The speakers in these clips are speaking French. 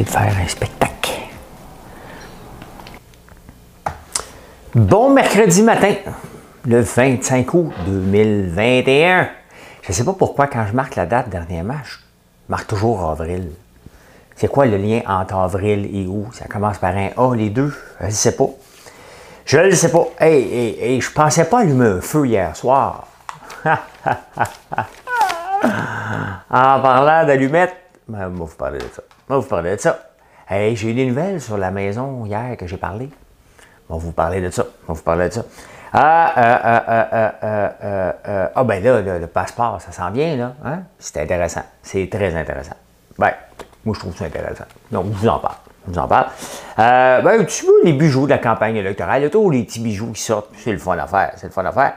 De faire un spectacle. Bon mercredi matin, le 25 août 2021. Je ne sais pas pourquoi quand je marque la date dernièrement, je marque toujours avril. C'est quoi le lien entre avril et août? Ça commence par un A, les deux? Je ne sais pas. Je ne sais pas. Hey, hey, je pensais pas allumer un feu hier soir. en parlant d'allumettes, ben, on va vous parler de ça. Va vous parler de ça. J'ai eu des nouvelles sur la maison hier que j'ai parlé. On va vous parler de ça. Vous parler de ça. Ah, euh, euh, euh, ah ben là, le, passeport, ça s'en vient, là. Hein? C'est intéressant. C'est très intéressant. Ben, moi, je trouve ça intéressant. Donc, je vous en parle. Je vous en parle. ben, tu vois les bijoux de la campagne électorale, tous les petits bijoux qui sortent, c'est le fun à faire. C'est le fun à.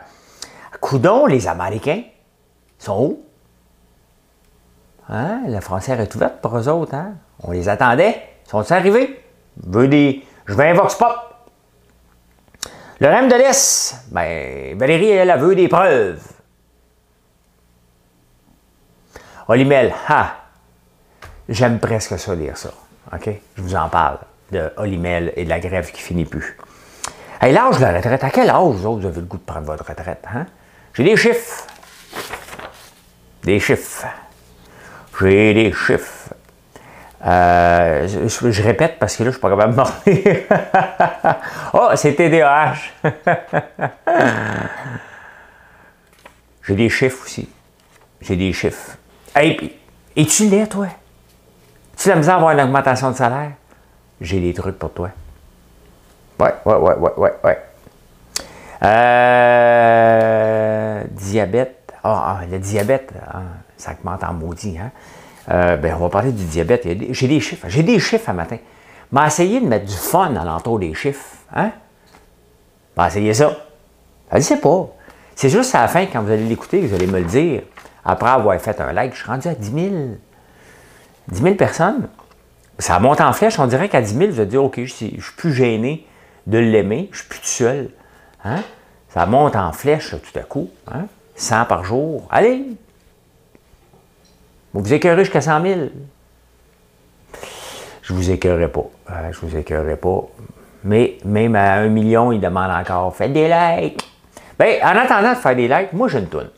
Coudon, les Américains sont où? Hein? La frontière est ouverte pour eux autres. Hein? On les attendait. Ils sont arrivés? Je veux, des... Je veux un Vox Pop. Le REM de l'Est, ben, Valérie, elle, a veut des preuves. Olimel, ha! J'aime presque ça lire ça. OK? Je vous en parle de Olimel et de la grève qui finit plus. Hey, l'âge de la retraite, à quel âge, vous autres, vous avez le goût de prendre votre retraite? Hein? J'ai des chiffres. Des chiffres. J'ai des chiffres. Euh, je, répète parce que là, je ne suis pas capable de mordre. oh, c'est TDAH. J'ai des chiffres aussi. J'ai des chiffres. Hey, et tu l'es, toi? Tu as misère à avoir une augmentation de salaire? J'ai des trucs pour toi. Ouais, ouais, ouais, ouais, ouais, ouais. Euh, diabète. Ah, le diabète, ah, ça augmente en maudit, hein? Euh, ben, on va parler du diabète. J'ai des chiffres. J'ai des chiffres à matin. Mais essayez de mettre du fun à l'entour des chiffres. Hein? Ben, essayez ça. Je ne sais pas. C'est juste à la fin, quand vous allez l'écouter, vous allez me le dire. Après avoir fait un like, je suis rendu à 10 000. 10 000 personnes. Ça monte en flèche. On dirait qu'à 10 000, vous allez dire, OK, je ne suis plus gêné de l'aimer. Je suis plus tout seul. Hein? Ça monte en flèche tout à coup. Hein? 100 par jour. Allez, vous vous écœurez jusqu'à 100 000. Je vous écœurerai pas. Euh, je vous écœurerai pas. Mais même à 1 million, il demande encore faites des likes. Bien, en attendant de faire des likes, moi, je ne tourne.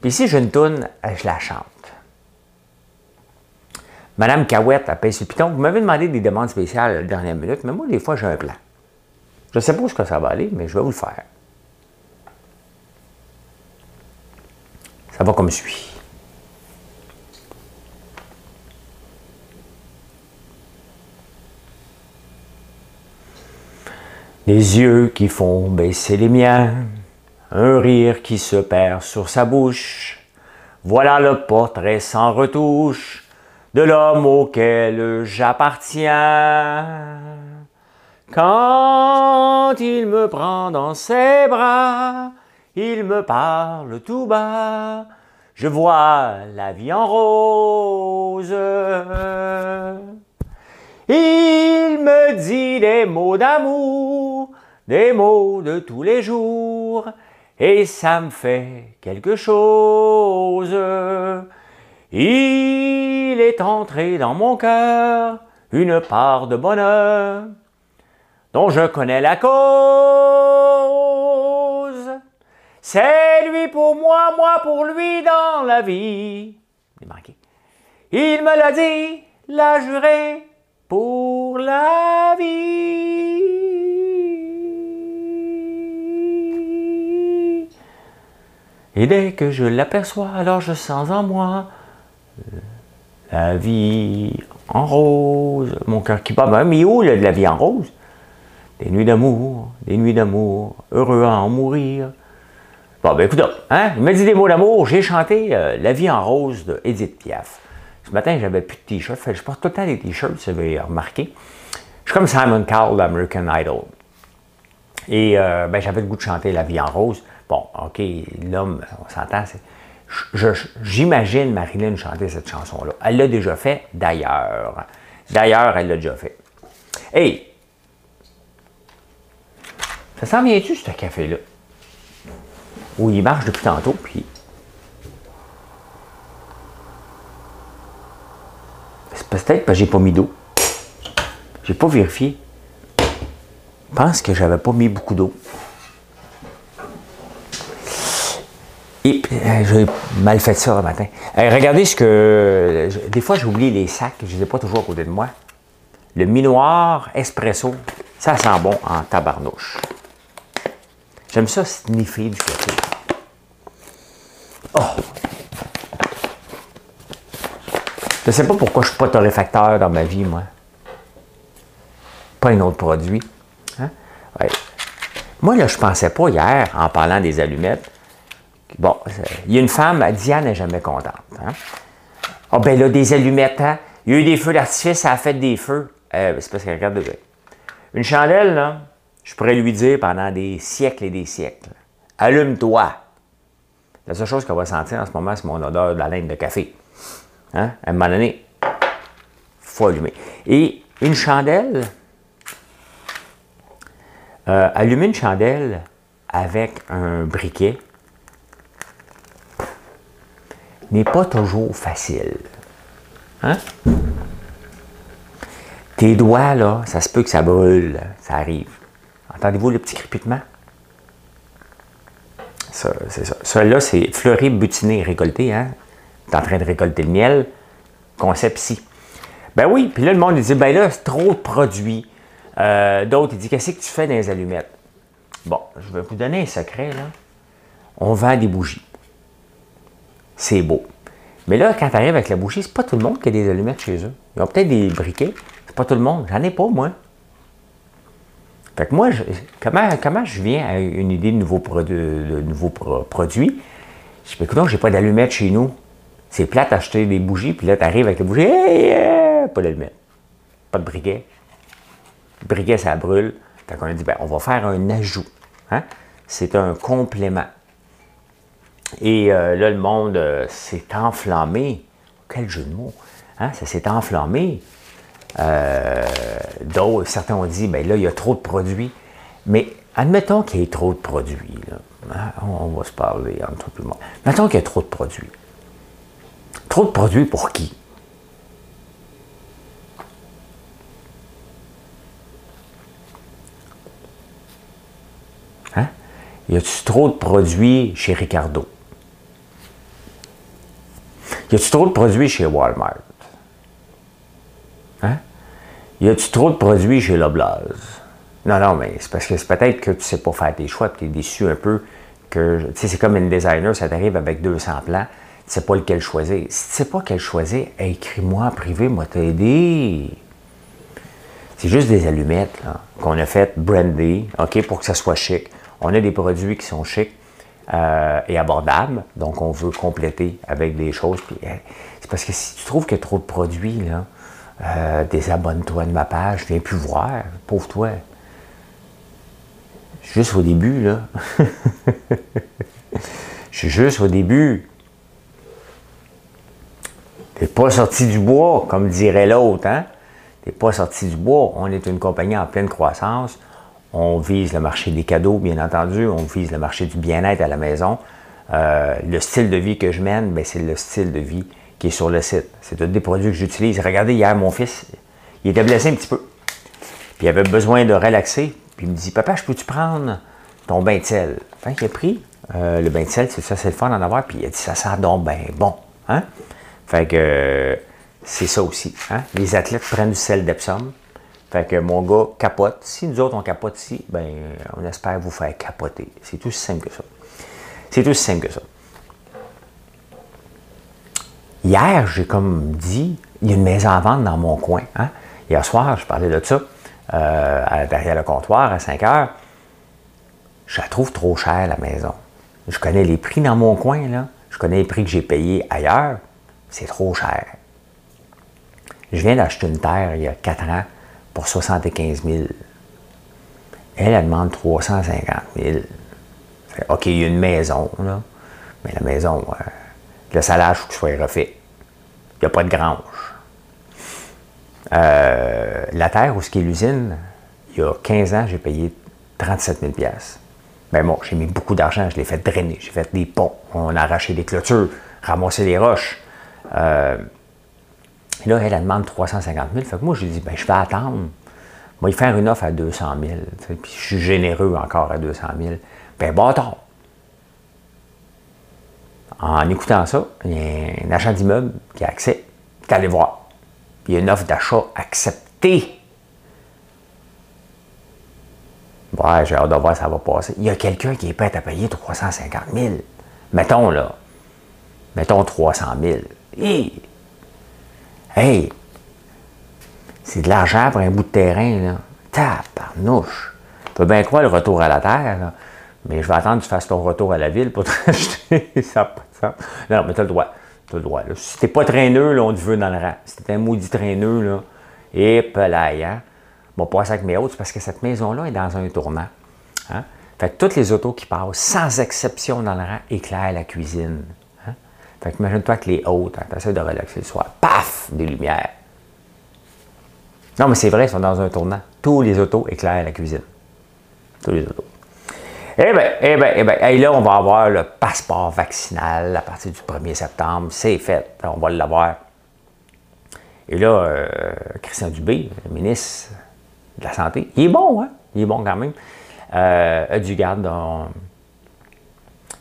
Puis si je ne tourne, euh, je la chante. Madame Cahouette payé sur piton. Vous m'avez demandé des demandes spéciales à la dernière minute, mais moi, des fois, j'ai un plan. Je ne sais pas où que ça va aller, mais je vais vous le faire. Ça va comme suit. Les yeux qui font baisser les miens, un rire qui se perd sur sa bouche. Voilà le portrait sans retouche de l'homme auquel j'appartiens. Quand il me prend dans ses bras, il me parle tout bas, je vois la vie en rose. Il me dit des mots d'amour, des mots de tous les jours, et ça me fait quelque chose. Il est entré dans mon cœur une part de bonheur dont je connais la cause. C'est lui pour moi, moi pour lui dans la vie. Il me l'a dit, l'a juré, pour la vie. Et dès que je l'aperçois, alors je sens en moi la vie en rose. Mon cœur qui bat, ben, mais où de la vie en rose? Des nuits d'amour, des nuits d'amour, heureux à en mourir. Bon, ben écoute, hein, il m'a dit des mots d'amour, j'ai chanté euh, La vie en rose de Edith Piaf. Ce matin, j'avais plus de t-shirt. Je porte tout le temps des t-shirts, si vous avez remarqué. Je suis comme Simon Cowell d'American Idol. Et euh, ben, j'avais le goût de chanter La vie en rose. Bon, OK, l'homme, on s'entend, J'imagine Marilyn chanter cette chanson-là. Elle l'a déjà fait, d'ailleurs. D'ailleurs, elle l'a déjà fait. Hey! Ça s'en vient-tu, ce café-là? Oui, il marche depuis tantôt, puis Peut-être que j'ai pas mis d'eau. J'ai pas vérifié. Je pense que j'avais pas mis beaucoup d'eau. Et euh, j'ai mal fait ça le matin. regardez ce que. Des fois, j'oublie les sacs, je ne les ai pas toujours à côté de moi. Le minoir espresso, ça sent bon en tabarnouche. J'aime ça sniffer du café. Oh! Je sais pas pourquoi je ne suis pas torréfacteur dans ma vie, moi. Pas un autre produit. Hein? Moi, là, je ne pensais pas hier, en parlant des allumettes, bon, il y a une femme, Diane n'est jamais contente. Hein? Ah, ben là, des allumettes, hein? Il y a eu des feux d'artifice, ça a fait des feux. Euh, c'est parce qu'elle regarde de Une chandelle, là, je pourrais lui dire pendant des siècles et des siècles Allume-toi. La seule chose qu'elle va sentir en ce moment, c'est mon odeur de la laine de café. Hein? À un moment donné, il faut allumer. Et une chandelle, euh, allumer une chandelle avec un briquet n'est pas toujours facile. Hein? Tes doigts, là, ça se peut que ça brûle, ça arrive. Entendez-vous le petit crépitement? Ça, c'est ça. Celui-là, c'est fleuri, butiné, récolté. Hein? tu en train de récolter le miel, concept ci. Ben oui, puis là, le monde il dit, ben là, c'est trop de produits. Euh, d'autres, ils disent, qu'est-ce que tu fais dans les allumettes? Bon, je vais vous donner un secret, là. On vend des bougies. C'est beau. Mais là, quand tu arrives avec la bougie, c'est pas tout le monde qui a des allumettes chez eux. Ils ont peut-être des briquets. C'est pas tout le monde. J'en ai pas, moi. Fait que moi, comment, comment je viens à une idée de nouveaux, de nouveaux produits? Je dis, écoute, j'ai pas d'allumettes chez nous. C'est plate d'acheter des bougies, puis là, tu arrives avec les bougies, hey, pas d'allumette, pas de briquet. Le briquet, ça brûle. Fait qu'on a dit, ben, on va faire un ajout. Hein? C'est un complément. Et euh, là, le monde euh, s'est enflammé. Quel jeu de mots. Hein? Ça s'est enflammé. Euh, d'autres, certains ont dit, ben là, il y a trop de produits. Mais admettons qu'il y ait trop de produits. Hein? On, va se parler entre tout le monde. Admettons qu'il y a trop de produits. Trop de produits pour qui? Hein? Y a-tu trop de produits chez Ricardo? Y a-tu trop de produits chez Walmart? Y a-tu trop de produits chez Loblaz? Non, non, mais c'est parce que c'est peut-être que tu ne sais pas faire tes choix, tu es déçu un peu que, tu sais, c'est comme une designer, ça t'arrive avec 200 plans, tu sais pas lequel choisir. Si tu sais pas quel choisir, écris-moi en privé, moi t'aider. C'est juste des allumettes qu'on a fait brandy, OK, pour que ça soit chic. On a des produits qui sont chics euh, et abordables, donc on veut compléter avec des choses. Eh, c'est parce que si tu trouves qu'il y a trop de produits, là, euh, désabonne-toi de ma page, viens plus voir, pauvre toi. Juste au début, là. Je suis juste au début. T'es pas sorti du bois, comme dirait l'autre, hein? T'es pas sorti du bois. On est une compagnie en pleine croissance. On vise le marché des cadeaux, bien entendu. On vise le marché du bien-être à la maison. Euh, le style de vie que je mène, ben, c'est le style de vie qui est sur le site. C'est tous des produits que j'utilise. Regardez, hier, mon fils, il était blessé un petit peu. Puis il avait besoin de relaxer. Puis il me dit Papa, je peux-tu prendre ton bain de sel? Fait qu'il a pris euh, le bain de sel, c'est ça, c'est le fun d'en avoir. Puis il a dit Ça sent donc bien bon. Hein? Fait que c'est ça aussi. Hein? Les athlètes prennent du sel d'Epsom. Fait que mon gars capote. Si nous autres on capote ici, ben on espère vous faire capoter. C'est tout simple que ça. C'est tout simple que ça. Hier, j'ai comme dit, il y a une maison à vendre dans mon coin. Hein? Hier soir, je parlais de ça euh, derrière le comptoir à 5 heures. Je la trouve trop chère, la maison. Je connais les prix dans mon coin, là. Je connais les prix que j'ai payés ailleurs c'est trop cher. Je viens d'acheter une terre il y a 4 ans pour 75 000. Elle, elle demande 350 000. OK, il y a une maison, là. Mais la maison, euh, le salaire, il faut qu'il soit refait. Il n'y a pas de grange. Euh, la terre où ce qui est l'usine, il y a 15 ans, j'ai payé 37 000 Ben bon, j'ai mis beaucoup d'argent, je l'ai fait drainer, j'ai fait des ponts, on a arraché des clôtures, ramassé des roches. Euh, là, elle, elle demande 350 000. Fait que moi, je lui dis, ben, je vais attendre. Moi, il faire une offre à 200 000. Puis je suis généreux encore à 200 000. Ben, bâtard. En écoutant ça, il y a un agent d'immeuble qui a accès, qui allé voir. Il y a une offre d'achat acceptée. Ouais, j'ai hâte de voir ça va passer. Il y a quelqu'un qui est prêt à payer 350 000. Mettons, là. Mettons 300 000. Hey! Hey! C'est de l'argent pour un bout de terrain, là. Taparnouche! Tu peux bien croire le retour à la terre, là. Mais je vais attendre que tu fasses ton retour à la ville pour t'acheter. ça. Non, mais tu as le droit. Tu as le droit. Là. Si t'es pas traîneux, là, on te veut dans le rang. Si t'es un maudit traîneux, là, et pelaille, hein? Bon, pas avec mes autres, parce que cette maison-là est dans un tournant. Hein? Fait que toutes les autos qui passent, sans exception dans le rang, éclairent la cuisine. Hein? Fait que imagine-toi que les hautes, hein, tu essaies de relaxer le soir, paf, des lumières. Non, mais c'est vrai, ils sont dans un tournant. Tous les autos éclairent la cuisine. Tous les autos. Eh bien, eh bien, eh bien, et là, on va avoir le passeport vaccinal à partir du 1er septembre. C'est fait. On va l'avoir. Et là, euh, Christian Dubé, le ministre de la Santé, il est bon, hein? Il est bon quand même. Euh, du garde.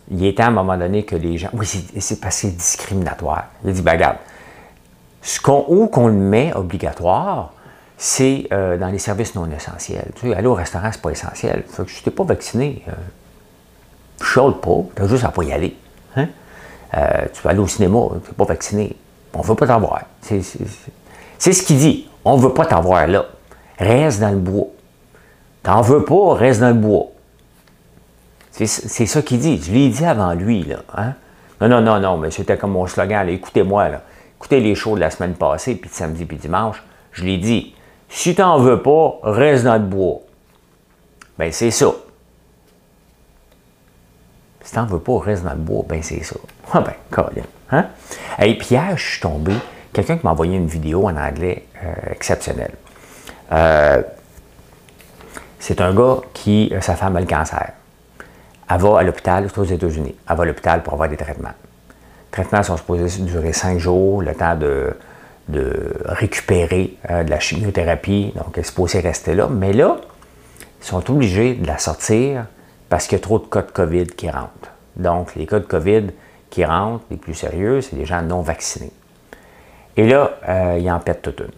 Il est temps à un moment donné que les gens. Oui, c'est parce que c'est discriminatoire. Il dit, ben regarde, ce où qu'on le met obligatoire, c'est euh, dans les services non essentiels. Tu sais, aller au restaurant, c'est pas essentiel. Fait que si tu n'es pas vacciné, euh, chaude pas, tu as juste à pas y aller. Hein? Euh, tu vas aller au cinéma, tu n'es pas vacciné. On veut pas t'avoir. C'est, ce qu'il dit. On veut pas t'avoir là. Reste dans le bois. T'en veux pas, reste dans le bois. C'est, ça qu'il dit. Je l'ai dit avant lui. Là, hein? Non, non, non, non, mais c'était comme mon slogan. Écoutez-moi. Là. Écoutez les shows de la semaine passée, puis de samedi, puis dimanche. Je l'ai dit. Si tu n'en veux pas, reste dans le bois. Ben, c'est ça. Si tu n'en veux pas, reste dans le bois, ben, c'est ça. Ah, ben, Colin. Hein? Et puis hier, je suis tombé, quelqu'un qui m'a envoyé une vidéo en anglais euh, exceptionnelle. Euh, c'est un gars qui, euh, sa femme a le cancer. Elle va à l'hôpital, aux États-Unis. Elle va à l'hôpital pour avoir des traitements. Les traitements sont supposés durer cinq jours, le temps de de récupérer euh, de la chimiothérapie, donc elle est supposée rester là. Mais là, ils sont obligés de la sortir parce qu'il y a trop de cas de COVID qui rentrent. Donc, les cas de COVID qui rentrent, les plus sérieux, c'est les gens non vaccinés. Et là, euh, ils en pètent toute une.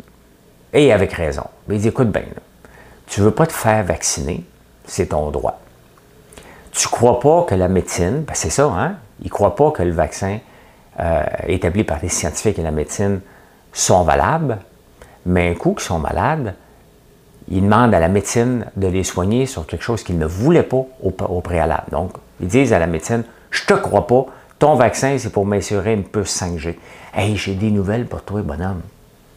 Et avec raison. Mais ils disent, écoute bien, tu ne veux pas te faire vacciner, c'est ton droit. Tu ne crois pas que la médecine, ben c'est ça, hein? Ils ne croient pas que le vaccin euh, établi par les scientifiques et la médecine sont valables, mais un coup qu'ils sont malades, ils demandent à la médecine de les soigner sur quelque chose qu'ils ne voulaient pas au, préalable. Donc, ils disent à la médecine, je te crois pas, ton vaccin, c'est pour m'assurer une puce 5G. Hey, j'ai des nouvelles pour toi, bonhomme.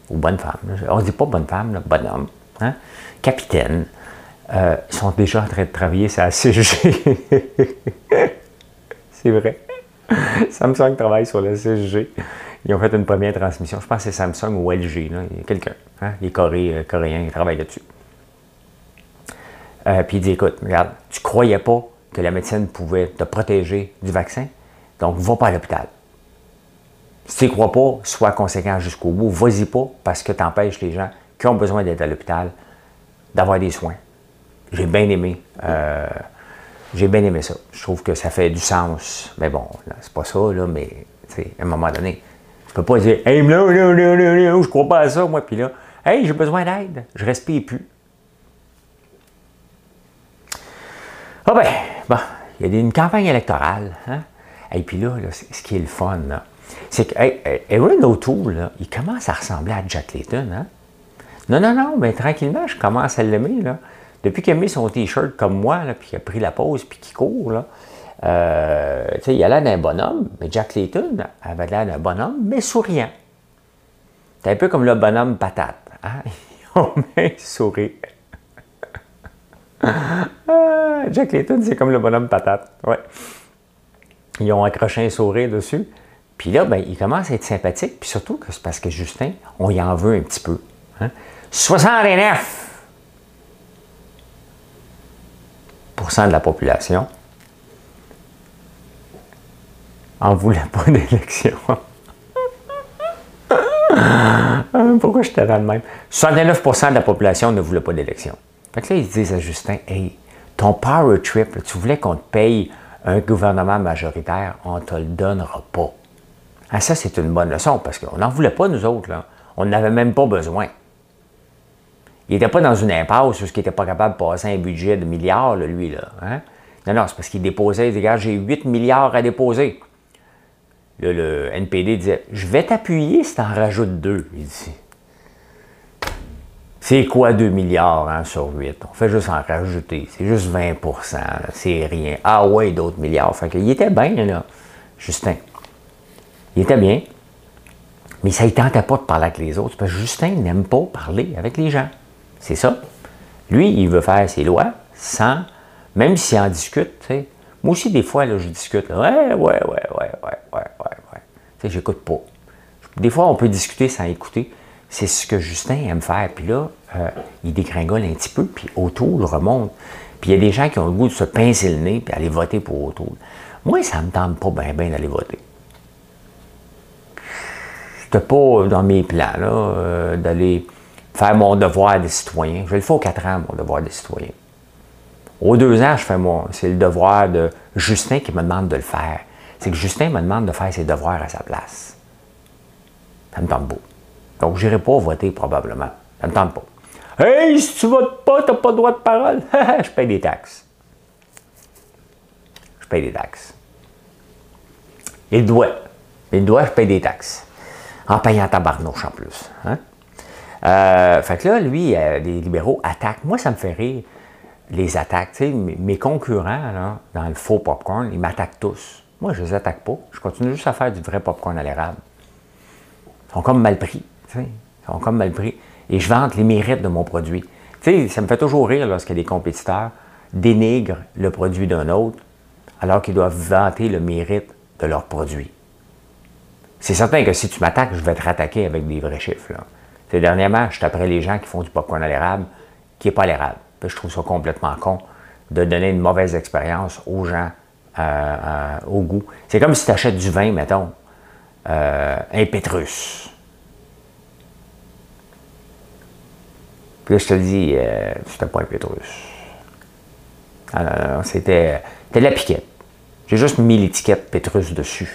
Ou bonne femme. On ne dit pas bonne femme, bonhomme. Hein? Capitaine. Euh, ils sont déjà en train de travailler sur la 6G. c'est vrai. Samsung travaille sur la 6G. Ils ont fait une première transmission. Je pense que c'est Samsung ou LG. Quelqu'un. Hein? Il est euh, coréen, il travaille là-dessus. Euh, puis il dit écoute, regarde, tu croyais pas que la médecine pouvait te protéger du vaccin, donc va pas à l'hôpital. Si tu ne crois pas, sois conséquent jusqu'au bout. Vas-y pas parce que tu empêches les gens qui ont besoin d'être à l'hôpital d'avoir des soins. J'ai bien aimé. Euh, j'ai bien aimé ça. Je trouve que ça fait du sens. Mais bon, c'est pas ça, là, mais à un moment donné, peux pas dire Hey, là, là, là, là, je crois pas à ça, moi, puis là, Hey, j'ai besoin d'aide, je respire plus. Ah ben, bon, il y a une campagne électorale, hein? Et puis là, ce qui est le fun, c'est que hey, Aaron O'Toole, il commence à ressembler à Jack Layton, hein? Non, non, non, mais tranquillement, je commence à l'aimer, là. Depuis qu'il a mis son T-shirt comme moi, là, puis qu'il a pris la pause, puis qu'il court, là, euh, il a l'air d'un bonhomme, mais Jack Layton avait l'air d'un bonhomme, mais souriant. C'est un peu comme le bonhomme patate. Hein? Ils ont même souri. Ah, Jack Layton, c'est comme le bonhomme patate. Ouais. Ils ont accroché un sourire dessus. Puis là, ben, il commence à être sympathique. Puis surtout que c'est parce que Justin, on y en veut un petit peu. Hein? 69% de la population en voulait pas d'élection. Pourquoi je te rends de même? 69 de la population ne voulait pas d'élection. Fait que là, ils disent à Justin, hey, ton power trip, tu voulais qu'on te paye un gouvernement majoritaire, on te le donnera pas. Ah, ça, c'est une bonne leçon parce qu'on n'en voulait pas, nous autres. Là. On n'avait même pas besoin. Il n'était pas dans une impasse parce qu'il n'était pas capable de passer un budget de milliards, lui. Là, hein? Non, non, c'est parce qu'il déposait, il dit, j'ai 8 milliards à déposer. Là, le NPD disait, je vais t'appuyer si tu en rajoutes deux. Il dit, c'est quoi 2 milliards hein, sur 8? On fait juste en rajouter. C'est juste 20% C'est rien. Ah ouais, d'autres milliards. Qu'il était bien, là, Justin. Il était bien. Mais ça ne tentait pas de parler avec les autres parce que Justin n'aime pas parler avec les gens. C'est ça. Lui, il veut faire ses lois sans, même s'il en discute, Moi aussi, des fois, là, je discute. Ouais, ouais, ouais, ouais, ouais, ouais. J'écoute pas. Des fois, on peut discuter sans écouter. C'est ce que Justin aime faire. Puis là, euh, il dégringole un petit peu, puis O'Toole remonte. Puis il y a des gens qui ont le goût de se pincer le nez puis aller voter pour O'Toole. Moi, ça me tente pas bien bien d'aller voter. C'était pas dans mes plans, euh, d'aller faire mon devoir de citoyen. Je le fais aux quatre ans, mon devoir de citoyen. Aux deux ans, je fais moi. C'est le devoir de Justin qui me demande de le faire. C'est que Justin me demande de faire ses devoirs à sa place. Ça me tente pas. Donc, je n'irai pas voter probablement. Ça me tente pas. Hey, si tu votes pas, tu n'as pas le droit de parole. je paye des taxes. Je paye des taxes. Il doit. Il doit, je paye des taxes. En payant ta barnouche en plus. Hein? Euh, fait que là, lui, euh, les libéraux attaquent. Moi, ça me fait rire, les attaques. mes concurrents, là, dans le faux popcorn, ils m'attaquent tous. Moi, je les attaque pas. Je continue juste à faire du vrai popcorn à l'érable. Ils sont comme mal pris. Ils sont comme mal pris. Et je vante les mérites de mon produit. ça me fait toujours rire lorsque des compétiteurs dénigrent le produit d'un autre alors qu'ils doivent vanter le mérite de leur produit. C'est certain que si tu m'attaques, je vais te rattaquer avec des vrais chiffres. Là. C'est dernièrement, je taperais les gens qui font du popcorn à l'érable, qui n'est pas l'érable. Je trouve ça complètement con de donner une mauvaise expérience aux gens euh, euh, au goût. C'est comme si tu achètes du vin, mettons, euh, un Pétrus. Puis là, je te dis, c'était pas un Pétrus. Ah c'était de la piquette. J'ai juste mis l'étiquette Pétrus dessus.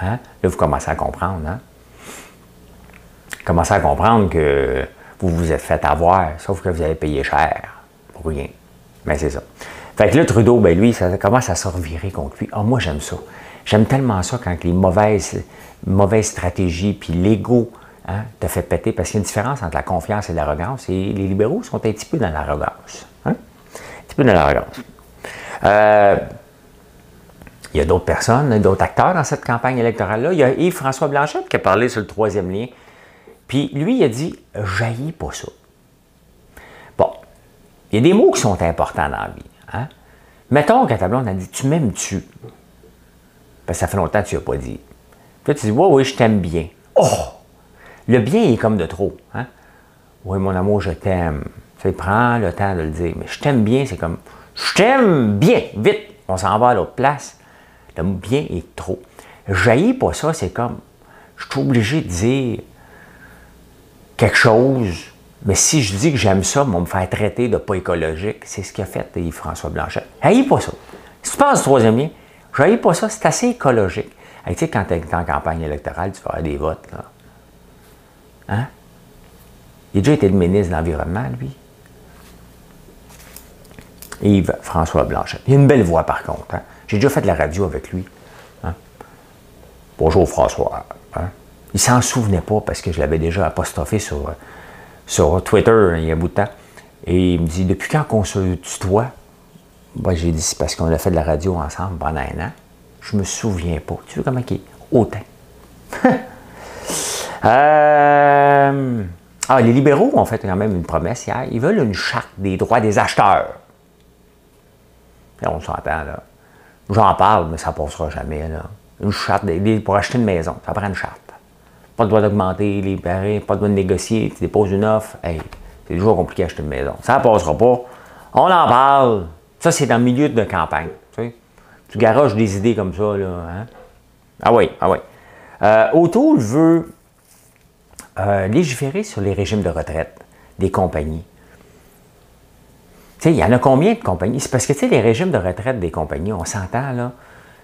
Hein? Là, vous commencez à comprendre. Hein? commencez à comprendre que vous vous êtes fait avoir, sauf que vous avez payé cher pour rien. Mais c'est ça. Fait que là, Trudeau, ben lui, ça commence à se revirer contre lui. Ah, moi, j'aime ça. J'aime tellement ça quand les mauvaises, mauvaises stratégies puis l'ego hein, te fait péter. Parce qu'il y a une différence entre la confiance et l'arrogance. Et les libéraux sont un petit peu dans l'arrogance. Hein? Un petit peu dans l'arrogance. Euh, il y a d'autres personnes, d'autres acteurs dans cette campagne électorale-là. Il y a Yves-François Blanchette qui a parlé sur le troisième lien puis lui, il a dit jaillit pas ça. Bon, il y a des mots qui sont importants dans la vie. Hein? Mettons qu'à ta blonde, a dit Tu m'aimes-tu? Parce que ça fait longtemps que tu n'as pas dit. Puis tu dis Oui, oui, je t'aime bien. Oh Le bien est comme de trop. Hein? Oui, mon amour, je t'aime. Tu prends le temps de le dire. Mais je t'aime bien, c'est comme Je t'aime bien, vite, on s'en va à l'autre place. Le bien est trop. Jaillit pas ça, c'est comme Je suis obligé de dire quelque chose, mais si je dis que j'aime ça, on me faire traiter de pas écologique, c'est ce qu'a fait Yves-François Blanchet. Haïs pas ça. Si tu penses troisième lien, je pas ça, c'est assez écologique. tu sais, quand tu es en campagne électorale, tu vas des votes. Là. Hein? Il a déjà été le ministre de l'Environnement, lui. Yves-François Blanchet. Il a une belle voix, par contre. Hein? J'ai déjà fait de la radio avec lui. Hein? Bonjour, François. Hein? Il s'en souvenait pas parce que je l'avais déjà apostrophé sur, sur Twitter il y a un bout de temps. Et il me dit Depuis quand qu'on se tutoie? Moi, j'ai dit C'est parce qu'on a fait de la radio ensemble pendant un an. Je me souviens pas. Tu vois comment il est? Hautain. Euh, ah, les libéraux ont fait quand même une promesse hier. Ils veulent une charte des droits des acheteurs. on s'entend, là. J'en parle, mais ça ne passera jamais, là. Une charte pour acheter une maison. Ça prend une charte. Pas le droit d'augmenter les paris, pas le droit de négocier. Tu déposes une offre. Hey, c'est toujours compliqué d'acheter une maison. Ça ne passera pas. On en parle. Ça, c'est dans le milieu de campagne. Tu, sais. garoches des idées comme ça, là. Hein? Ah oui, ah oui. Euh, Auto veut légiférer sur les régimes de retraite des compagnies. Tu sais, il y en a combien de compagnies? C'est parce que, tu sais, les régimes de retraite des compagnies, on s'entend, là,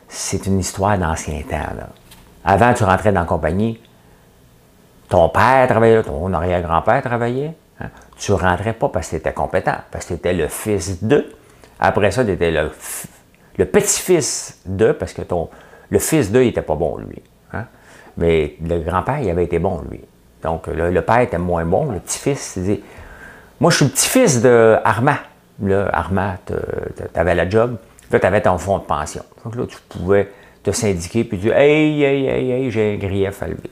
c'est une histoire d'ancien temps. Avant, tu rentrais dans la compagnie, ton père travaillait là, ton arrière-grand-père travaillait. Hein. Tu ne rentrais pas parce que tu étais compétent, parce que tu étais le fils de. Après ça, tu étais le, le petit-fils de, parce que ton, le fils d'eux, il n'était pas bon, lui. Hein. Mais le grand-père, il avait été bon, lui. Donc, le, père était moins bon. Le petit-fils, dit Moi, je suis le petit-fils de Armand. Là, Armand, tu avais la job. Là, tu avais ton fonds de pension. Donc là, tu pouvais te syndiquer puis dire Hey, hey, hey, hey, j'ai un grief à lever.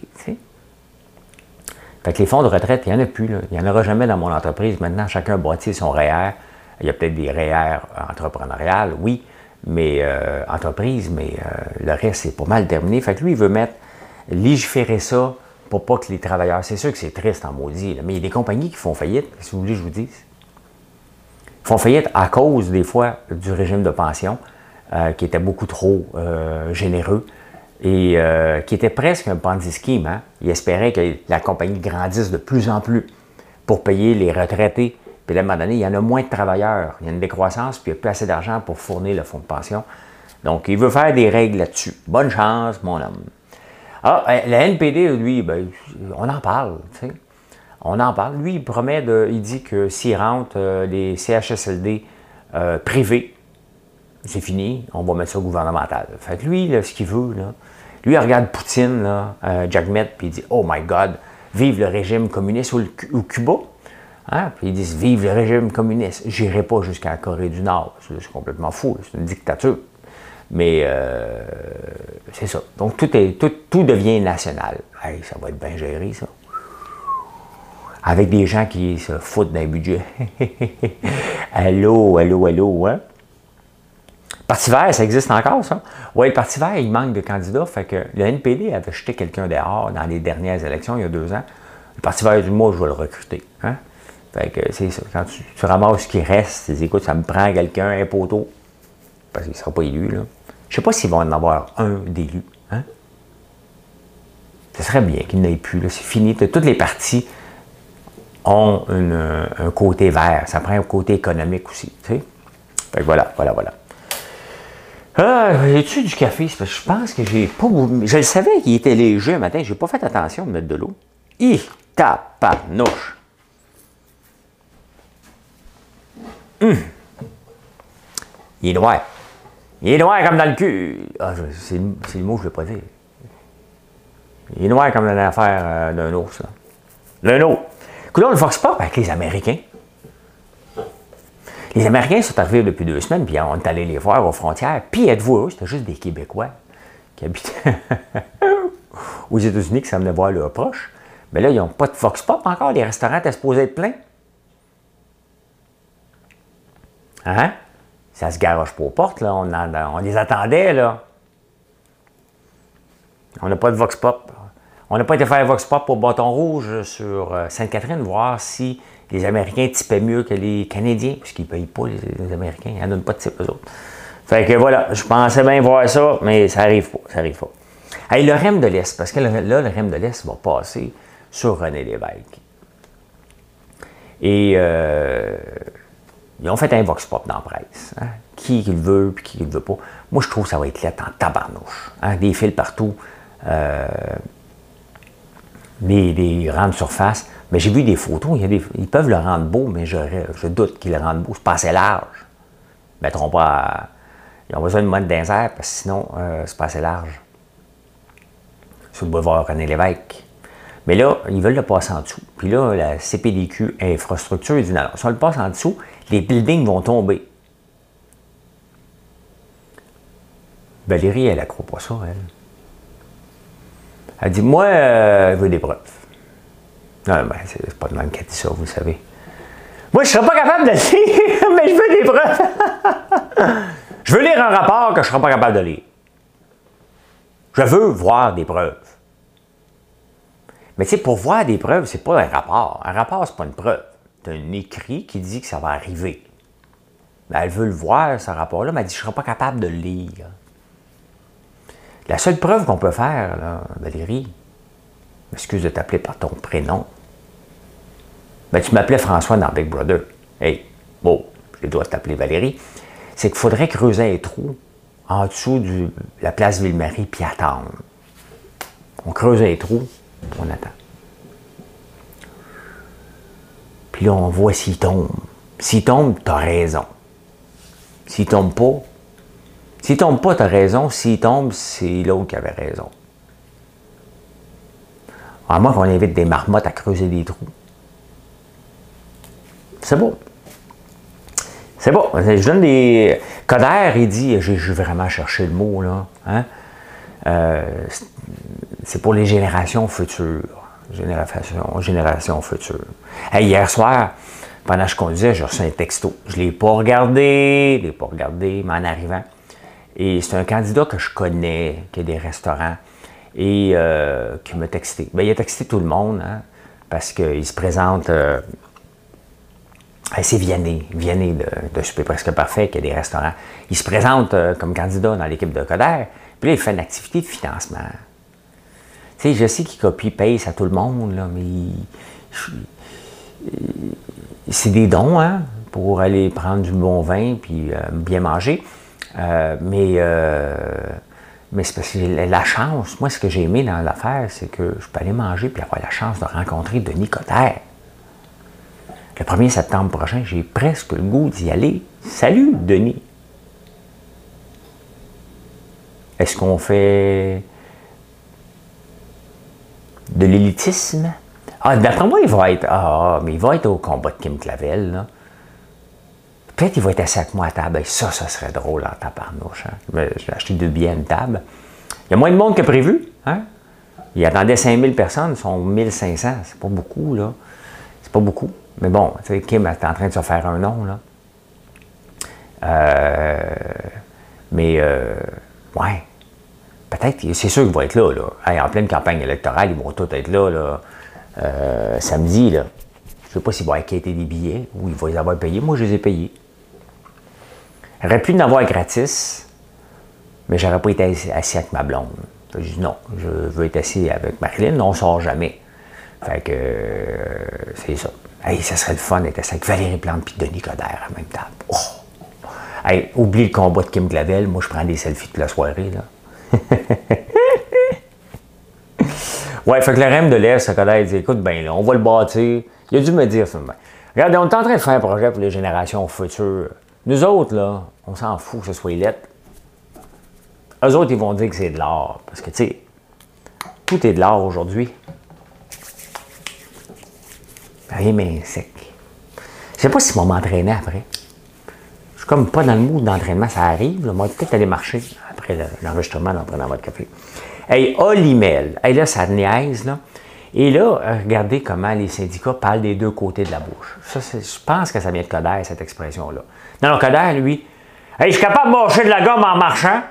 Fait que les fonds de retraite, il n'y en a plus. Il n'y en aura jamais dans mon entreprise. Maintenant, chacun bâtit son REER. Il y a peut-être des REER entrepreneuriales, oui, mais euh, entreprise, mais euh, le reste, c'est pas mal terminé. Fait que lui, il veut mettre, légiférer ça pour pas que les travailleurs. C'est sûr que c'est triste en maudit, mais il y a des compagnies qui font faillite, si vous voulez je vous dise? Ils font faillite à cause, des fois, du régime de pension, euh, qui était beaucoup trop généreux et euh, qui était presque un Ponzi scheme. Hein. Il espérait que la compagnie grandisse de plus en plus pour payer les retraités. Puis à un moment donné, il y en a moins de travailleurs, il y a une décroissance, puis il n'y a plus assez d'argent pour fournir le fonds de pension. Donc, il veut faire des règles là-dessus. Bonne chance, mon homme. Ah, euh, la NPD, lui, ben, on en parle. On en parle. Lui, il promet, de, il dit que s'il rentre euh, les CHSLD privés, c'est fini, on va mettre ça au gouvernemental. Fait que lui, ce qu'il veut, lui, il regarde Poutine, là, euh, Jack Met, puis il dit Oh my God, vive le régime communiste ou, Cuba. Hein? Puis ils disent Vive le régime communiste. J'irai pas jusqu'à la Corée du Nord. C'est complètement fou, c'est une dictature. Mais euh, c'est ça. Donc tout, est, tout, tout devient national. Hey, ça va être bien géré, ça. Avec des gens qui se foutent d'un budget. allô, allô, allô, hein? Parti vert, ça existe encore, ça? Oui, le Parti vert, il manque de candidats. Fait que le NPD avait jeté quelqu'un dehors dans les dernières élections, il y a deux ans. Le Parti vert du dit, moi, je vais le recruter. Hein? Fait que c'est ça. Quand tu, ramasses ce qui reste, tu dis, écoute, ça me prend quelqu'un, un poteau. Parce qu'il ne sera pas élu, là. Je ne sais pas s'ils vont en avoir un d'élu. Hein? Ce serait bien qu'il n'ait plus. C'est fini. Toutes les partis ont un côté vert. Ça prend un côté économique aussi. Fait que voilà, voilà, voilà. Ah, j'ai-tu du café? Parce que je pense que j'ai pas. Je le savais qu'il était léger un matin, j'ai pas fait attention de mettre de l'eau. Hi, tapanouche! Hum! Il est noir. Il est noir comme dans le cul. Ah, c'est le mot que je ne pas dire. Il est noir comme dans l'affaire euh, d'un ours. D'un ours. Écoute, le Fox Pop avec les Américains. Les Américains sont arrivés depuis deux semaines, puis on est allé les voir aux frontières. Puis êtes-vous c'était juste des Québécois qui habitaient aux États-Unis qui venaient voir leurs proches. Mais là, ils n'ont pas de Fox Pop encore. Les restaurants étaient supposés être pleins. Hein? Ça se garoche pas aux portes, là. On, on les attendait, là. On n'a pas de Vox Pop. On n'a pas été faire Vox Pop au bâton rouge sur euh, Sainte-Catherine, voir si les Américains typaient mieux que les Canadiens, parce qu'ils ne payent pas les, Américains, ils n'en donnent pas de type aux autres. Fait que voilà, je pensais bien voir ça, mais ça n'arrive pas, ça arrive pas. Le REM de l'Est, parce que là, le REM de l'Est va passer sur René Lévesque. Et euh, ils ont fait un vox pop dans la presse. Hein. Qui le veut, puis qui le veut pas. Moi, je trouve que ça va être là en tabarnouche. Hein. Des fils partout. Euh, des, des grandes surfaces. Mais j'ai vu des photos, ils peuvent le rendre beau, mais je, je doute qu'ils le rendent beau. Pas assez large. Ils mettront pas. ils ont besoin de mode d'insert parce que sinon, euh, c'est pas assez large. Sur le boulevard René Lévesque. Mais là, ils veulent le passer en dessous. Puis là, la CPDQ Infrastructure dit non, si on le passe en dessous, les buildings vont tomber. Valérie, elle ne croit pas ça, elle. Elle dit Moi, euh, je veux des preuves. Non, ben, c'est pas de même qu'elle dit ça, vous savez. Moi, je serais pas capable de le lire, mais je veux des preuves. je veux lire un rapport que je serais pas capable de lire. Je veux voir des preuves. Mais tu sais, pour voir des preuves, c'est pas un rapport. Un rapport, c'est pas une preuve. C'est un écrit qui dit que ça va arriver. Ben, elle veut le voir, ce rapport-là, mais elle dit Je ne serai pas capable de le lire. La seule preuve qu'on peut faire, là, Valérie, excuse de t'appeler par ton prénom. Ben, tu m'appelais François dans Big Brother. Hey, bon, je dois t'appeler Valérie. C'est qu'il faudrait creuser un trou en dessous de la place Ville-Marie puis attendre. On creuse un trou, on attend. Puis là, on voit s'il tombe. S'il tombe, tu as raison. S'il tombe pas, s'il tombe pas, tu as raison. S'il tombe, c'est l'autre qui avait raison. À moins qu'on invite des marmottes à creuser des trous. C'est beau. C'est beau. Je donne des. Coder, il dit, j'ai vraiment cherché le mot, là. Hein? Euh, c'est pour les générations futures. Génération, génération future. hier soir, pendant que je conduisais, j'ai reçu un texto. Je ne l'ai pas regardé, je ne l'ai pas regardé, mais en arrivant. Et c'est un candidat que je connais, qui a des restaurants, et euh, qui m'a texté. Ben, il a texté tout le monde, hein, parce qu'il se présente. Euh, c'est Vianney, Vianney de, Super Presque Parfait, qui a des restaurants. Il se présente euh, comme candidat dans l'équipe de Coder, puis là, il fait une activité de financement. Tu je sais qu'il copie pace à tout le monde, là, mais c'est des dons, hein, pour aller prendre du bon vin puis bien manger. mais mais c'est parce que la chance, moi, ce que j'ai aimé dans l'affaire, c'est que je peux aller manger puis avoir la chance de rencontrer Denis Coderre. Le 1er septembre prochain, j'ai presque le goût d'y aller. Salut, Denis! Est-ce qu'on fait de l'élitisme? Ah, d'après moi, il va être. Ah, mais il va être au combat de Kim Clavel, là. Peut-être qu'il va être assis avec moi à table. ça, ça serait drôle en tabarnouche. Hein? J'ai acheté deux billets à une table. Il y a moins de monde que prévu. Hein? Il attendait 5000 personnes, ils sont 1500. C'est pas beaucoup, là. C'est pas beaucoup. Mais bon, tu sais, Kim est en train de se faire un nom, là. Euh, mais, euh, ouais. Peut-être, c'est sûr qu'ils vont être là, là. en pleine campagne électorale, ils vont tous être là, là. Euh, samedi, là. Je ne sais pas s'ils vont acquitter des billets ou ils vont les avoir payés. Moi, je les ai payés. J'aurais pu en avoir gratis, mais j'aurais pas été assis avec ma blonde. J'ai dit non, je veux être assis avec Marilyn, on sort jamais. Fait que euh, c'est ça. Hey, ça serait le fun d'être assis avec Valérie Plante et Denis Coderre la même table. Oh! Hey, oublie le combat de Kim Glavel, moi je prends des selfies toute la soirée. Là. ouais, fait que le REM de l'Est, ça dit écoute, ben là, on va le bâtir. Il a dû me dire ça. Regardez, on est en train de faire un projet pour les générations futures. Nous autres, là, on s'en fout que ce soit lettre. Eux autres, ils vont dire que c'est de l'art. Parce que, tu sais, tout est de l'art aujourd'hui. Rien mais sec. Je sais pas si vont m'entraîner après. Je suis comme pas dans le mood d'entraînement, ça arrive. Moi, peut-être aller marcher après l'enregistrement en prenant votre café. Hey, Olimel. Hey, là, ça niaise, là. Et là, regardez comment les syndicats parlent des deux côtés de la bouche. Ça, je pense que ça vient de Coder, cette expression-là. Non, non, lui, hey, je suis capable de mâcher de la gomme en marchant.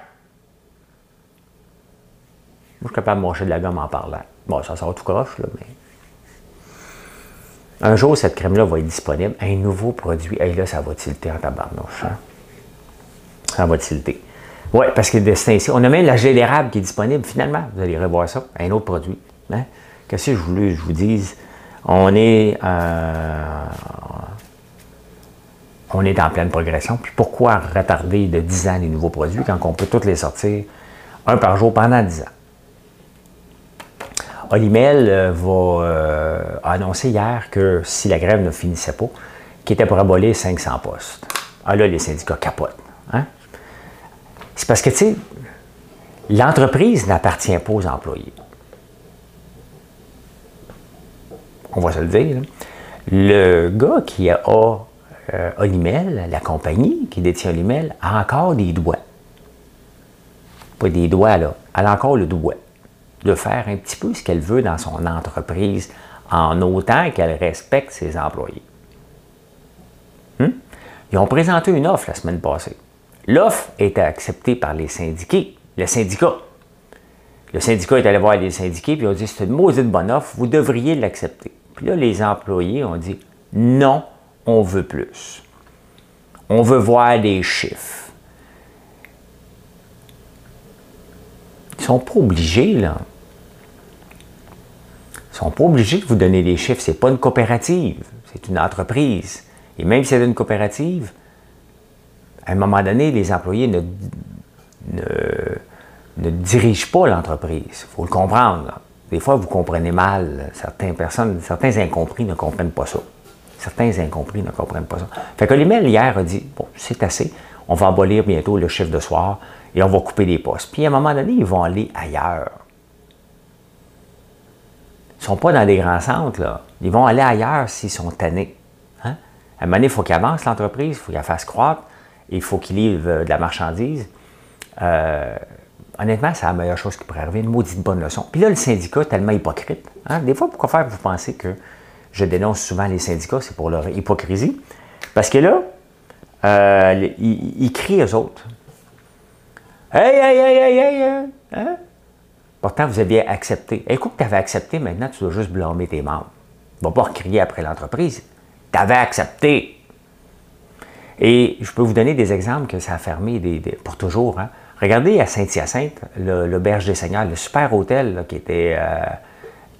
Moi, je suis capable de mâcher de la gomme en parlant. Bon, ça sort tout croche, là, mais. Un jour, cette crème-là va être disponible. Un nouveau produit. Et là, ça va tilter en tabarnouche. Hein? Ça va tilter. Oui, parce que de ici, on a même la gel d'érable qui est disponible finalement. Vous allez revoir ça. Un autre produit. Hein? Qu'est-ce que je voulais que je vous dise? On est, euh, on est en pleine progression. Puis pourquoi retarder de 10 ans les nouveaux produits quand on peut tous les sortir un par jour pendant 10 ans? Olimel euh, va euh, annoncer hier que si la grève ne finissait pas, qu'il était pour abolir 500 postes. Ah là, les syndicats capotent. Hein? C'est parce que, tu sais, l'entreprise n'appartient pas aux employés. On va se le dire. Le gars qui a euh, Olimel, la compagnie qui détient Olimel, a encore des doigts. Pas des doigts, là. Elle a encore le doigt. de faire un petit peu ce qu'elle veut dans son entreprise en autant qu'elle respecte ses employés. Hmm? Ils ont présenté une offre la semaine passée. L'offre était acceptée par les syndiqués, le syndicat. Le syndicat est allé voir les syndiqués puis ils ont dit c'est une maudite bonne offre, vous devriez l'accepter. Puis là, les employés ont dit non, on veut plus. On veut voir des chiffres. Ils ne sont pas obligés, là. Ils ne sont pas obligés de vous donner des chiffres. Ce n'est pas une coopérative, c'est une entreprise. Et même si c'est une coopérative, à un moment donné, les employés ne, ne, dirigent pas l'entreprise. Il faut le comprendre. Des fois, vous comprenez mal. Certaines personnes, certains incompris ne comprennent pas ça. Certains incompris ne comprennent pas ça. Fait que l'email hier a dit Bon, c'est assez, on va abolir bientôt le chiffre de soir et on va couper des postes. Puis à un moment donné, ils vont aller ailleurs. Ils ne sont pas dans des grands centres, là. Ils vont aller ailleurs s'ils sont tannés. Hein? À un moment donné, il faut qu'ils avancent l'entreprise, il faut qu'elle fasse croître, il faut qu'ils livrent euh, de la marchandise. Euh, honnêtement, c'est la meilleure chose qui pourrait arriver, une maudite bonne leçon. Puis là, le syndicat, tellement hypocrite. Hein? Des fois, pourquoi faire vous pensez que je dénonce souvent les syndicats, c'est pour leur hypocrisie? Parce que là, euh, ils, crient aux autres. Hey, hey, hey, hey, hey, hein? hein? Pourtant, vous aviez accepté. Écoute, tu avais accepté, maintenant, tu dois juste blâmer tes membres. Ne vas pas recrier après l'entreprise. Tu avais accepté. Et je peux vous donner des exemples que ça a fermé pour toujours. Hein. Regardez à Saint-Hyacinthe, l'Auberge des Seigneurs, le super hôtel qui, était, euh,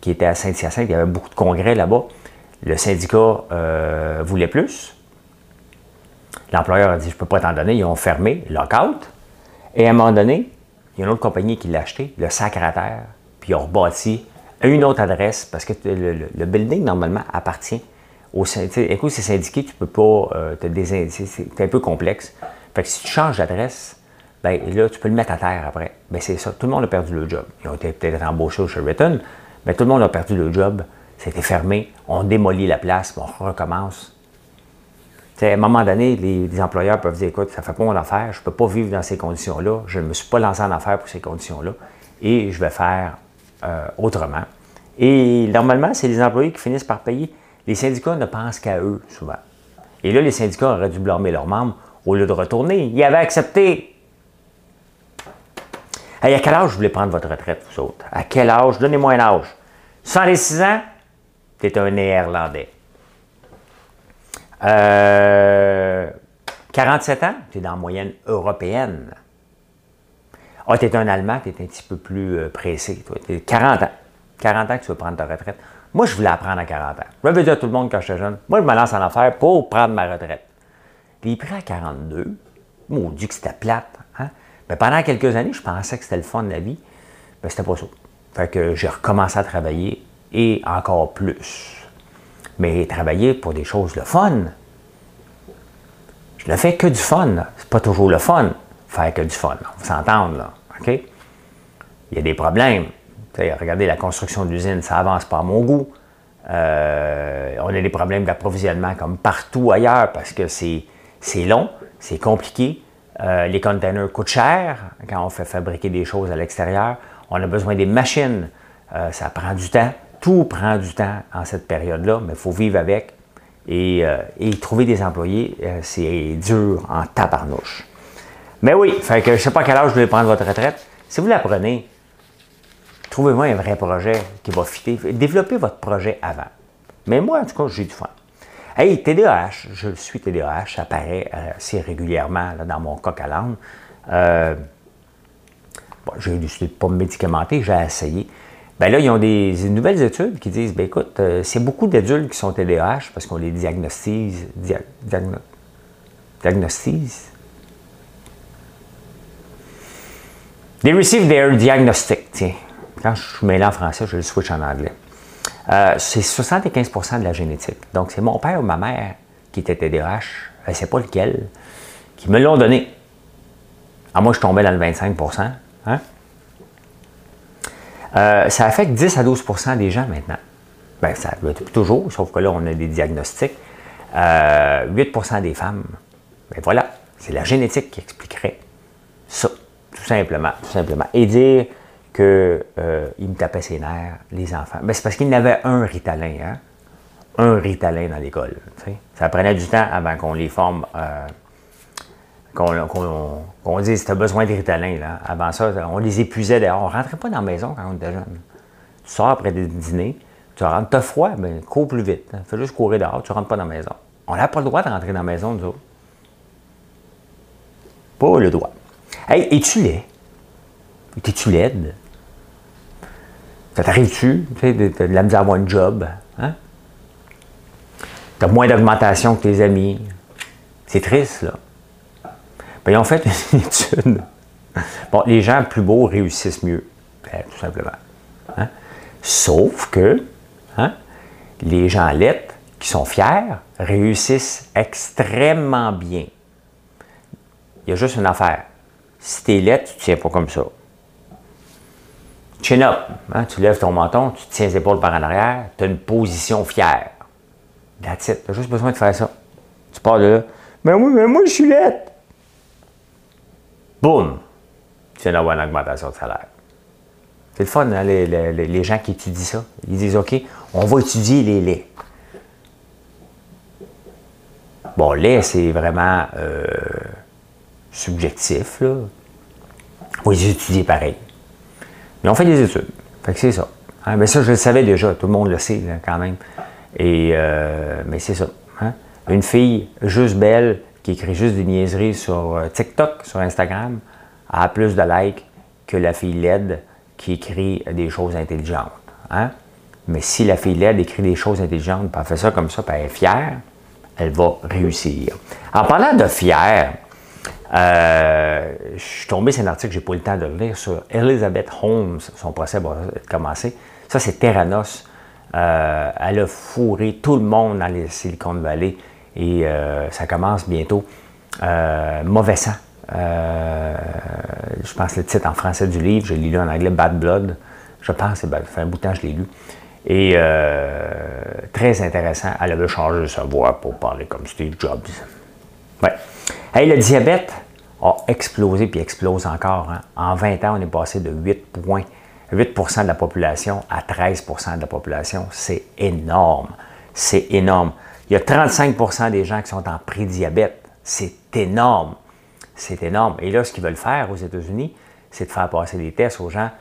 qui était à Saint-Hyacinthe. Il y avait beaucoup de congrès là-bas. Le syndicat euh, voulait plus. L'employeur a dit Je ne peux pas t'en donner. Ils ont fermé, lockout. Et à un moment donné, il y a une autre compagnie qui l'a acheté, le Sacrataire, puis ils ont rebâti une autre adresse parce que le, building, normalement, appartient au Écoute, c'est syndiqué, tu peux pas euh, te désindiquer, c'est un peu complexe. Fait que si tu changes d'adresse, ben là, tu peux le mettre à terre après. Ben c'est ça. Tout le monde a perdu le job. Ils ont été peut-être embauchés au Sheraton, mais tout le monde a perdu le job. C'était fermé. On démolit la place, on recommence à un moment donné, les, employeurs peuvent dire écoute, ça ne fait pas mon affaire, je ne peux pas vivre dans ces conditions-là, je ne me suis pas lancé en affaires pour ces conditions-là, et je vais faire euh, autrement. Et normalement, c'est les employés qui finissent par payer. Les syndicats ne pensent qu'à eux, souvent. Et là, les syndicats auraient dû blâmer leurs membres au lieu de retourner. Ils avaient accepté. À quel âge vous voulez prendre votre retraite, vous autres? À quel âge? Donnez-moi un âge. 106 ans, tu es un néerlandais. 47 euh, ans, tu es dans la moyenne européenne. Ah, tu es un Allemand, tu es un petit peu plus euh, pressé. Toi. 40 ans. 40 ans que tu veux prendre ta retraite. Moi, je voulais apprendre à 40 ans. Je vais dire à tout le monde quand j'étais jeune, moi, je me lance en affaires pour prendre ma retraite. Puis il prend à 42. Maudit que c'était plate. Hein? Pendant quelques années, je pensais que c'était le fun de la vie. Mais c'était pas ça. Fait que j'ai recommencé à travailler et encore plus mais travailler pour des choses le fun. Je ne fais que du fun. C'est pas toujours le fun, faire que du fun. On va s'entendre, là. OK? Il y a des problèmes. regardez, la construction d'usine, ça avance pas à mon goût. Euh, on a des problèmes d'approvisionnement comme partout ailleurs parce que c'est long, c'est compliqué. Euh, les containers coûtent cher quand on fait fabriquer des choses à l'extérieur. On a besoin des machines. Euh, ça prend du temps. Tout prend du temps en cette période-là, mais il faut vivre avec. Et, euh, trouver des employés, c'est dur en tabarnouche. Mais oui, je ne sais pas à quel âge vous voulez prendre votre retraite. Si vous la prenez, trouvez-moi un vrai projet qui va fitter. Développez votre projet avant. Mais moi, en tout cas, j'ai du fun. Hey, TDAH, je suis TDAH, ça apparaît euh, assez régulièrement dans mon coq à l'âne. j'ai décidé de ne pas me médicamenter, j'ai essayé. Bien là, ils ont des, nouvelles études qui disent, bien écoute, euh, c'est beaucoup d'adultes qui sont TDAH parce qu'on les diagnostise, diagnostise. They receive their diagnostic, tiens. Quand je mets là en français, je le switch en anglais. Euh, c'est 75% de la génétique. Donc, c'est mon père ou ma mère qui était TDAH, je ne sais pas lequel, qui me l'ont donné. Ah, moi, je tombais dans le 25% hein? Euh, ça affecte 10 à 12% des gens maintenant. Bien, ça toujours, sauf que là, on a des diagnostics. 8% euh, des femmes. Bien voilà, c'est la génétique qui expliquerait ça, tout simplement. Tout simplement. Et dire qu'ils me tapaient ses nerfs, les enfants. Ben, c'est parce qu'ils n'avaient un Ritalin, hein? Un Ritalin dans l'école. Ça prenait du temps avant qu'on les forme, qu'on dise tu as besoin de Ritalin. Là. Avant ça, on les épuisait dehors. On rentrait pas dans la maison quand on était jeune. Tu sors après le dîner, tu rentres, tu as froid, mais ben, cours plus vite. Fais juste courir dehors, tu rentres pas dans la maison. On n'a pas le droit de rentrer dans la maison, nous autres. Pas le droit. Hey, es-tu laid? Es-tu laide? Ça t'arrive-tu? Tu sais, de, la misère à avoir un job? Hein? Tu as moins d'augmentation que tes amis. C'est triste, là. Ben, ils ont fait une étude. Bon, les gens plus beaux réussissent mieux, ben, tout simplement. Hein? Sauf que hein, les gens lettres qui sont fiers réussissent extrêmement bien. Il y a juste une affaire. Si tu es lettre, tu ne tiens pas comme ça. Chin up, hein, tu lèves ton menton, tu tiens les épaules par en arrière, tu as une position fière. That's it. Tu as juste besoin de faire ça. Tu pars de là. Mais oui, mais moi, je suis lettre. Boum! Tu viens d'avoir une augmentation de salaire. C'est le fun, hein, les, gens qui étudient ça. Ils disent OK, on va étudier les laits. Bon, lait, c'est vraiment euh, subjectif. Là. On va les étudier pareil. Mais on fait des études. Fait que c'est ça. Hein, mais ça, je le savais déjà. Tout le monde le sait quand même. Et, euh, mais c'est ça. Hein. Une fille juste belle qui écrit juste des niaiseries sur euh, TikTok, sur Instagram, a plus de likes que la fille laide qui écrit des choses intelligentes. Hein? Mais si la fille laide écrit des choses intelligentes, puis elle fait ça comme ça, puis elle est fière, elle va réussir. En parlant de fière, euh, je suis tombé sur un article, je n'ai pas eu le temps de le lire, sur Elizabeth Holmes. Son procès va commencer. Ça, c'est Terranos. Euh, elle a fourré tout le monde dans les Silicon Valley et euh, ça commence bientôt. mauvais sang. je pense le titre en français du livre, je l'ai lu en anglais, Bad Blood. Je pense, ça fait un bout de temps que je l'ai lu. Et très intéressant, elle avait changé sa voix pour parler comme Steve Jobs. Ouais. Hey, le diabète a explosé puis explose encore. Hein. En 20 ans, on est passé de 8 points, 8 de la population à 13% de la population. C'est énorme. C'est énorme. Il y a 35% des gens qui sont en prédiabète. C'est énorme. C'est énorme. Et là, ce qu'ils veulent faire aux États-Unis, c'est de faire passer des tests aux gens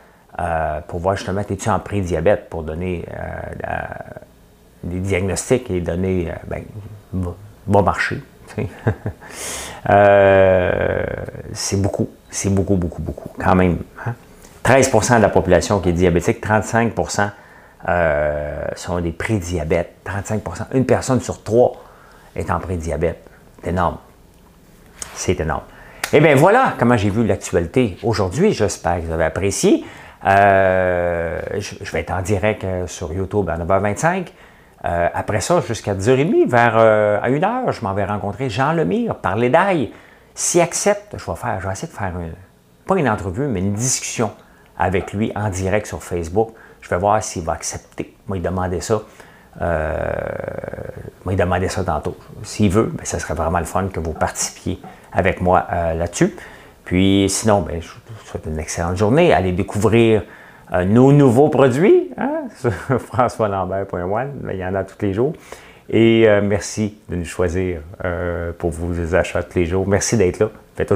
euh, pour voir justement, es-tu en prédiabète pour donner euh, des diagnostics et donner, euh, ben, va marcher. Euh, c'est beaucoup, c'est beaucoup, beaucoup, beaucoup, quand même. 13% hein. de la population qui est diabétique, 35% euh, sont des prédiabètes. 35% Une personne sur trois est en prédiabète. C'est énorme. C'est énorme. Eh bien voilà comment j'ai vu l'actualité aujourd'hui. J'espère que vous avez apprécié. Euh, je, vais être en direct sur YouTube à 9h25. Euh, après ça, jusqu'à 10h30, vers euh, à 1h, je m'en vais rencontrer Jean Lemire, parler d'ail. S'il accepte, je vais faire, je vais essayer de faire une, pas une entrevue, mais une discussion avec lui en direct sur Facebook. Je vais voir s'il va accepter. Moi, il demandait ça. Euh, moi, il demandait ça tantôt. S'il veut, ben, ce serait vraiment le fun que vous participiez avec moi là-dessus. Puis sinon, ben, je vous souhaite une excellente journée. Allez découvrir nos nouveaux produits hein, sur françoislambert.one. Il y en a tous les jours. Et euh, merci de nous choisir euh, pour vos achats tous les jours. Merci d'être là.